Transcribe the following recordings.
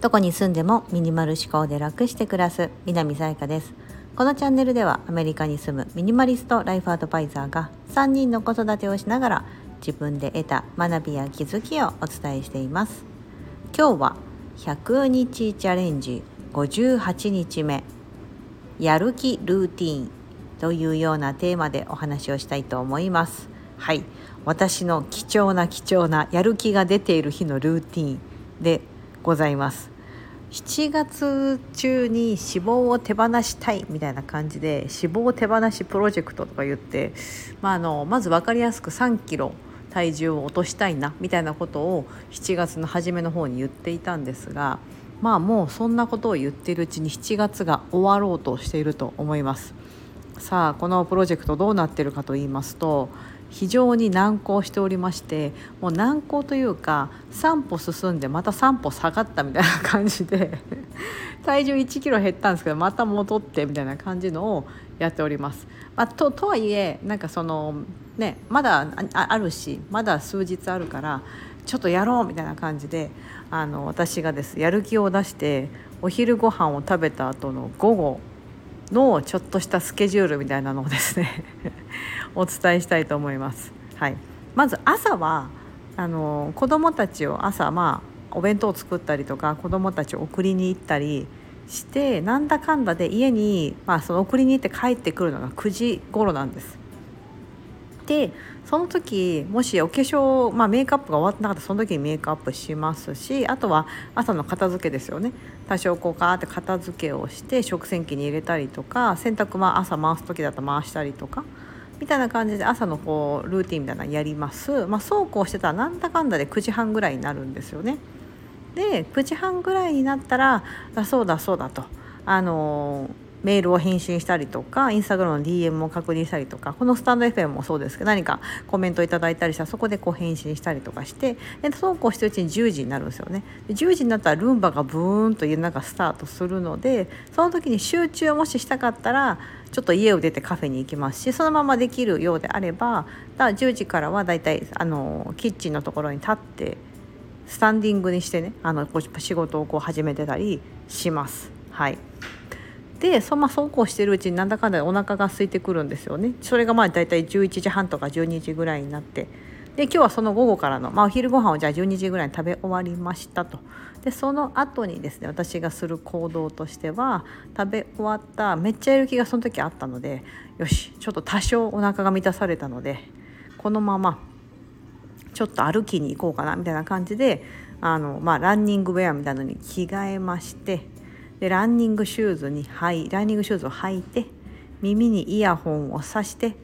どこに住んでもミニマル思考で楽して暮らす南さやかです。このチャンネルではアメリカに住むミニマリストライフアドバイザーが3人の子育てをしながら自分で得た学びや気づきをお伝えしています。今日は100日チャレンジ58日目やる気ルーティンというようなテーマでお話をしたいと思います。はい。私の貴重な貴重なやる気が出ている日のルーティンでございます。7月中に脂肪を手放したいみたいな感じで脂肪手放しプロジェクトとか言って、まあ、あのまず分かりやすく3キロ体重を落としたいなみたいなことを7月の初めの方に言っていたんですがまあもうそんなことを言っているうちに7月が終わろうとしていると思います。さあこのプロジェクトどうなってるかと言いますと非常に難航しておりましてもう難航というか3歩進んでまた3歩下がったみたいな感じで 体重1キロ減ったんですけどまた戻ってみたいな感じのをやっております。まあ、ととはいえなんかそのねまだあるしまだ数日あるからちょっとやろうみたいな感じであの私がですやる気を出してお昼ご飯を食べた後の午後のちょっとしたスケジュールみたいなのをですね お伝えしたいと思います。はい、まず朝はあの子どもたちを朝まあお弁当を作ったりとか子どもたちを送りに行ったりしてなんだかんだで家に、まあ、その送りに行って帰ってくるのが9時頃なんです。でその時もしお化粧、まあ、メイクアップが終わってなかったらその時にメイクアップしますしあとは朝の片付けですよね。多少こうガーって片付けをして食洗機に入れたりとか洗濯まあ朝回す時だと回したりとかみたいな感じで朝のこうルーティンみたいなのやります、まあ、そうこうしてたらなんだかんだで9時半ぐらいになるんですよね。で9時半ぐらいになったらあそうだそうだと。あのーメールを返信したりとかインスタグラムの DM を確認したりとかこのスタンド FM もそうですけど何かコメントいただいたりしたらそこでこう返信したりとかしてでそうこうしてるうちに10時になるんですよねで10時になったらルンバがブーンと家の中スタートするのでその時に集中をもししたかったらちょっと家を出てカフェに行きますしそのままできるようであればだ10時からはだいたいあのキッチンのところに立ってスタンディングにしてねあの仕事をこう始めてたりします。はいでそ,、まあ、そうこうしてるうちになんだかんだお腹が空いてくるんですよね。それがまあ大体11時半とか12時ぐらいになって。で今日はその午後からの、まあ、お昼ご飯をじゃあ12時ぐらいに食べ終わりましたと。でその後にですね私がする行動としては食べ終わっためっちゃやる気がその時あったのでよしちょっと多少お腹が満たされたのでこのままちょっと歩きに行こうかなみたいな感じであの、まあ、ランニングウェアみたいなのに着替えましてでランニングシューズにはいランニングシューズを履いて耳にイヤホンをさして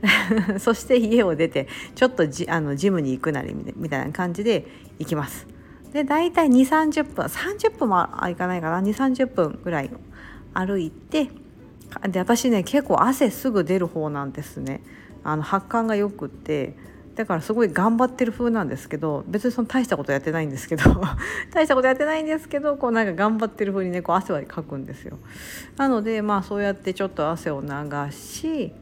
そして家を出てちょっとジあのジムに行くなりみたいな感じで行きます。で大体2 3 0分30分もいかないかな？2 3 0分ぐらい歩いてで私ね結構汗すぐ出る方なんですね。あの発汗がよくってだからすごい頑張ってる風なんですけど別にその大したことやってないんですけど 大したことやってないんですけどこうなんか頑張ってる風にねこう汗はかくんですよ。なのでまあそうやってちょっと汗を流し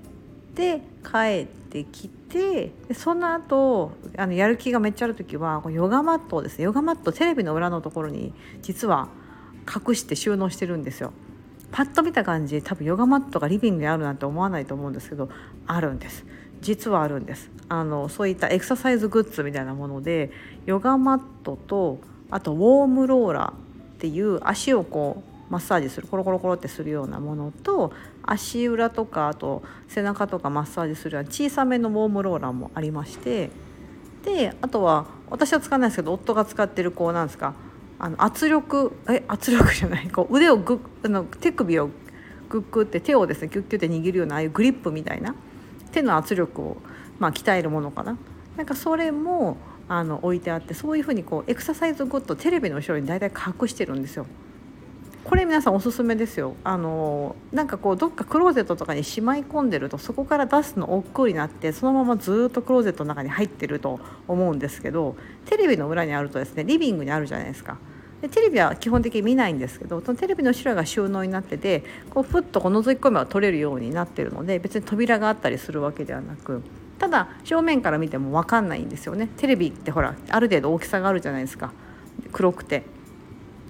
で帰ってきてでその後あのやる気がめっちゃある時はこうヨガマットをですねヨガマットテレビの裏のところに実は隠して収納してるんですよ。パッと見た感じ多分ヨガマットがリビングにあるなんて思わないと思うんですけどあるんです。実はあるんです。あのそういったエクササイズグッズみたいなものでヨガマットとあとウォームローラーっていう足をこうマッサージするコロコロコロってするようなものと足裏とかあと背中とかマッサージするような小さめのウォームローラーもありましてであとは私は使わないですけど夫が使ってるこうなんですかあの圧力え圧力じゃないこう腕をグあの手首をグッグって手をですねキュッキュッて握るようなああいうグリップみたいな手の圧力を、まあ、鍛えるものかな。なんかそれもあの置いてあってそういうふうにこうエクササイズグッドテレビの後ろに大体隠してるんですよ。これ皆さんおすすめですよ。あのなんかこうどっかクローゼットとかにしまい込んでるとそこから出すの億劫になってそのままずっとクローゼットの中に入ってると思うんですけどテレビの裏にあるとですねリビングにあるじゃないですか。でテレビは基本的に見ないんですけどそのテレビの後ろが収納になっててこうふっとこう覗き込めば取れるようになってるので別に扉があったりするわけではなくただ正面から見ても分かんないんですよね。テレビってほらある程度大きさがあるじゃないですか。黒くて。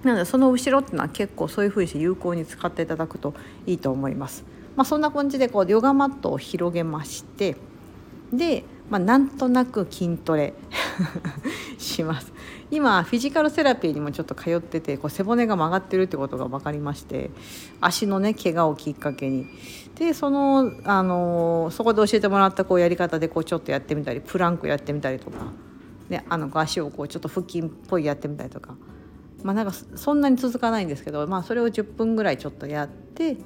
なのでその後ろっていうのは結構そういうふうにして有効に使っていただくといいと思います。まあ、そんな感じでこうヨガマットを広げましてで、まあ、なんとなく筋トレ します。今フィジカルセラピーにもちょっと通っててこう背骨が曲がってるってことが分かりまして足のね怪我をきっかけに。でその、あのそこで教えてもらったこうやり方でこうちょっとやってみたりプランクやってみたりとか、ね、あの足をこうちょっと腹筋っぽいやってみたりとか。まあ、なんかそんなに続かないんですけど、まあ、それを10分ぐらいちょっとやって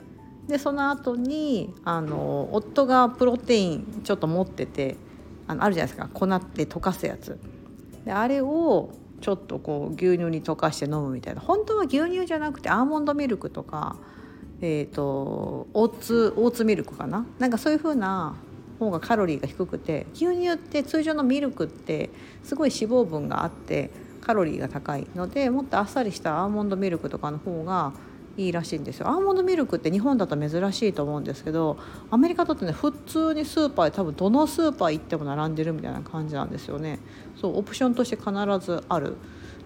でその後にあの夫がプロテインちょっと持っててあのあるじゃないですか。粉って溶かすやつ。であれをちょっとこう牛乳に溶かして飲むみたいな。本当は牛乳じゃなくてアーモンドミルクとか、えーと、オーツオーツミルクかな。なんかそういう風な方がカロリーが低くて牛乳って通常のミルクってすごい脂肪分があってカロリーが高いのでもっとあっさりしたアーモンドミルクとかの方がいいらしいんですよ。アーモンドミルクって日本だと珍しいと思うんですけどアメリカだとね普通にスーパーで多分どのスーパー行っても並んでるみたいな感じなんですよね。そうオプションとして必ずある。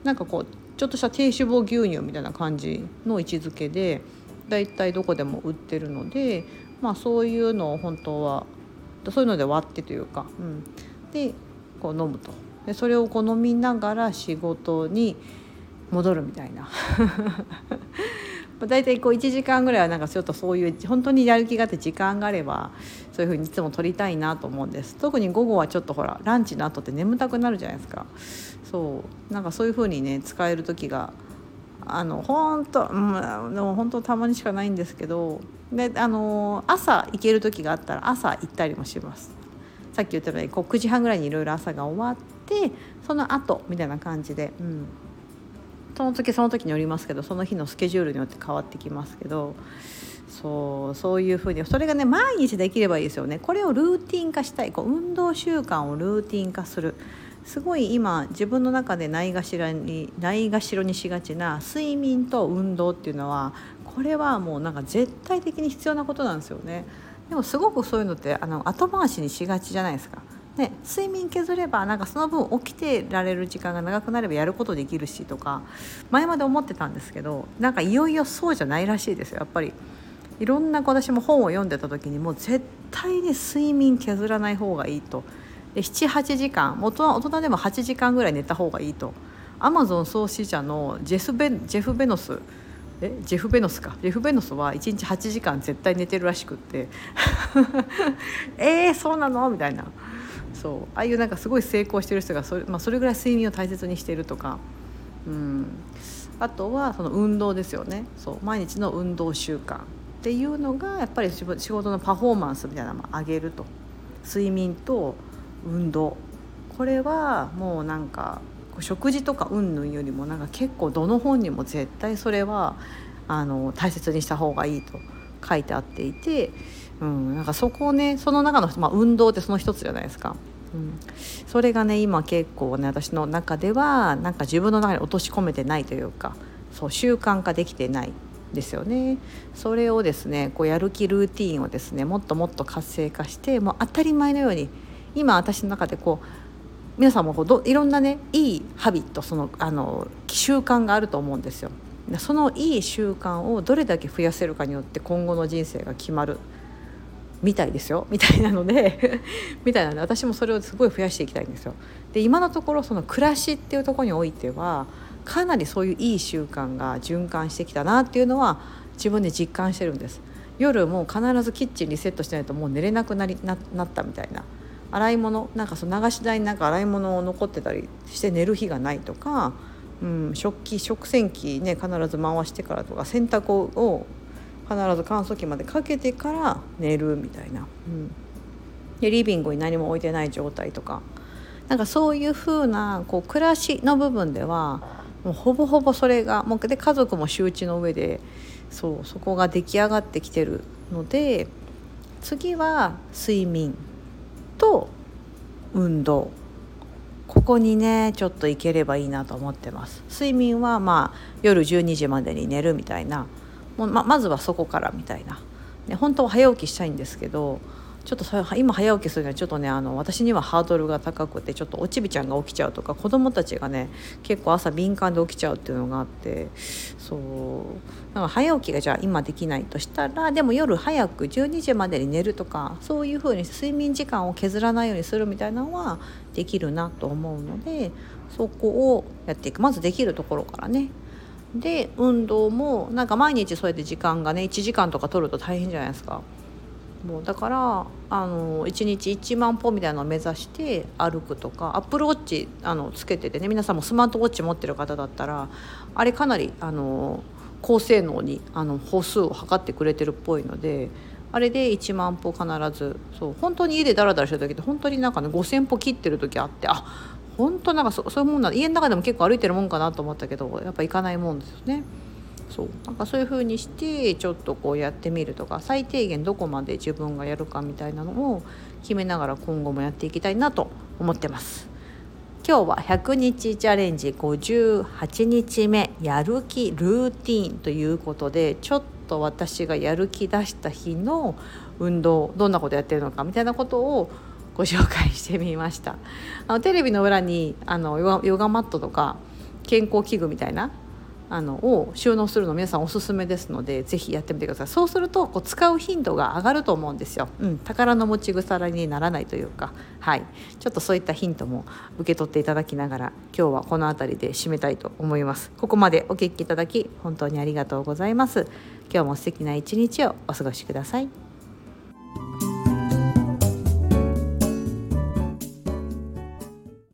なんかこうちょっとした低脂肪牛乳みたいな感じの位置づけでだいたいどこでも売ってるのでまあそういうのを本当はそういうので割ってというか、うん、でこう飲むと。でそれをこう飲みながら仕事に戻るみたいな。大体こう1時間ぐらいはなんかちょっとそういう本当にやる気があって時間があればそういうふうにいつも取りたいなと思うんです。特に午後はちょっとほらランチの後って眠たくなるじゃないですか。そう。なんかそういうふうにね使える時があの本当、うん、でも本当たまにしかないんですけどであの朝行ける時があったら朝行ったりもします。さっき言ったようにこう9時半ぐらいにいろいろ朝が終わってその後みたいな感じで、うん、その時その時によりますけどその日のスケジュールによって変わってきますけどそうそういうふうにそれがね毎日できればいいですよね。これをルーティン化したいこう運動習慣をルーティン化する。すごい今自分の中でないがしらにないがしろにしがちな睡眠と運動っていうのはこれはもうなんか絶対的に必要なことなんですよね。でもすごくそういうのってあの後回しにしがちじゃないですか。ね、睡眠削ればなんかその分起きてられる時間が長くなればやることできるしとか前まで思ってたんですけどなんかいよいよそうじゃないらしいですよやっぱり。いろんな私も本を読んでた時にもう絶対に睡眠削らない方がいいと。78時間大人大人でも8時間ぐらい寝た方がいいと。アマゾン創始者のジェフベジェフ・ベノスえジェフ・ベノスか。ジェフ・ベノスは1日8時間絶対寝てるらしくって。えー、そうなの？みたいな。そう。ああいうなんかすごい成功してる人がそれ,、まあ、それぐらい睡眠を大切にしてるとか、うん、あとはその運動ですよね。そう。毎日の運動習慣っていうのがやっぱり仕事のパフォーマンスみたいなのを上げると。睡眠と運動。これはもうなんか食事とか云々よりもなんか結構どの本にも絶対それはあの大切にした方がいいと書いてあっていて、うん、なんかそこをねその中の、まあ、運動ってその一つじゃないですか。うん、それがね今結構ね私の中ではなんか自分の中に落とし込めてないというかそう習慣化できてないですよねそれをですねこうやる気ルーティンをですねもっともっと活性化してもう当たり前のように今私の中でこう皆さんもこうどいろんなねいいハビットそのあの習慣があると思うんですよ。そのいい習慣をどれだけ増やせるかによって今後の人生が決まるみたいですよみたいなので みたいなので私もそれをすごい増やしていきたいんですよ。で今のところその暮らしっていうところにおいてはかなりそういういい習慣が循環してきたなっていうのは自分で実感してるんです。夜もう必ずキッチンリセットしないともう寝れなくなりななったみたいな洗い物なんかその流し台になんか洗い物残ってたりして寝る日がないとか、うん、食器食洗機ね必ず回してからとか洗濯を必ず乾燥機までかけてから寝るみたいな、うん、でリビングに何も置いてない状態とか。なんかそういう風なこう暮らしの部分ではもうほぼほぼそれがもうで家族も周知の上でそうそこが出来上がってきてるので次は睡眠と運動。ここにねちょっと行ければいいなと思ってます。睡眠はまあ夜12時までに寝るみたいなもうままずはそこからみたいな、ね、本当は早起きしたいんですけどちょっとそれ今早起きするにはちょっとねあの私にはハードルが高くてちょっとおちびちゃんが起きちゃうとか子供たちがね結構朝敏感で起きちゃうっていうのがあってそう。だか早起きがじゃあ今できないとしたらでも夜早く12時までに寝るとかそういうふうに睡眠時間を削らないようにするみたいなのはできるなと思うのでそこをやっていく。まずできるところからねで運動もなんか毎日そうやって時間がね1時間とか取ると大変じゃないですか。もうだからあの1日1万歩みたいなのを目指して歩くとかアップルウォッチあのつけててね皆さんもスマートウォッチ持ってる方だったらあれかなりあの高性能にあの歩数を測ってくれてるっぽいのであれで1万歩必ずそう本当に家でダラダラしてる時って本当になんかね5,000歩切ってる時あってあ本当なんかそそういうもんな家の中でも結構歩いてるもんかなと思ったけどやっぱ行かないもんですよね。そうなんかそういう風にしてちょっとこうやってみるとか最低限どこまで自分がやるかみたいなのを決めながら今後もやっていきたいなと思ってます。今日は100日チャレンジ58日目やる気ルーティンということでちょっと私がやる気出した日の運動どんなことやってるのかみたいなことをご紹介してみました。あのテレビの裏にあのヨガマットとか健康器具みたいなあのを収納するの皆さんおすすめですのでぜひやってみてください。そうするとこう使う頻度が上がると思うんですよ、うん、宝の持ち腐らにならないというか。はい。ちょっとそういったヒントも受け取っていただきながら今日はこの辺りで締めたいと思います。ここまでお聞きいただき本当にありがとうございます。今日も素敵な一日をお過ごしください。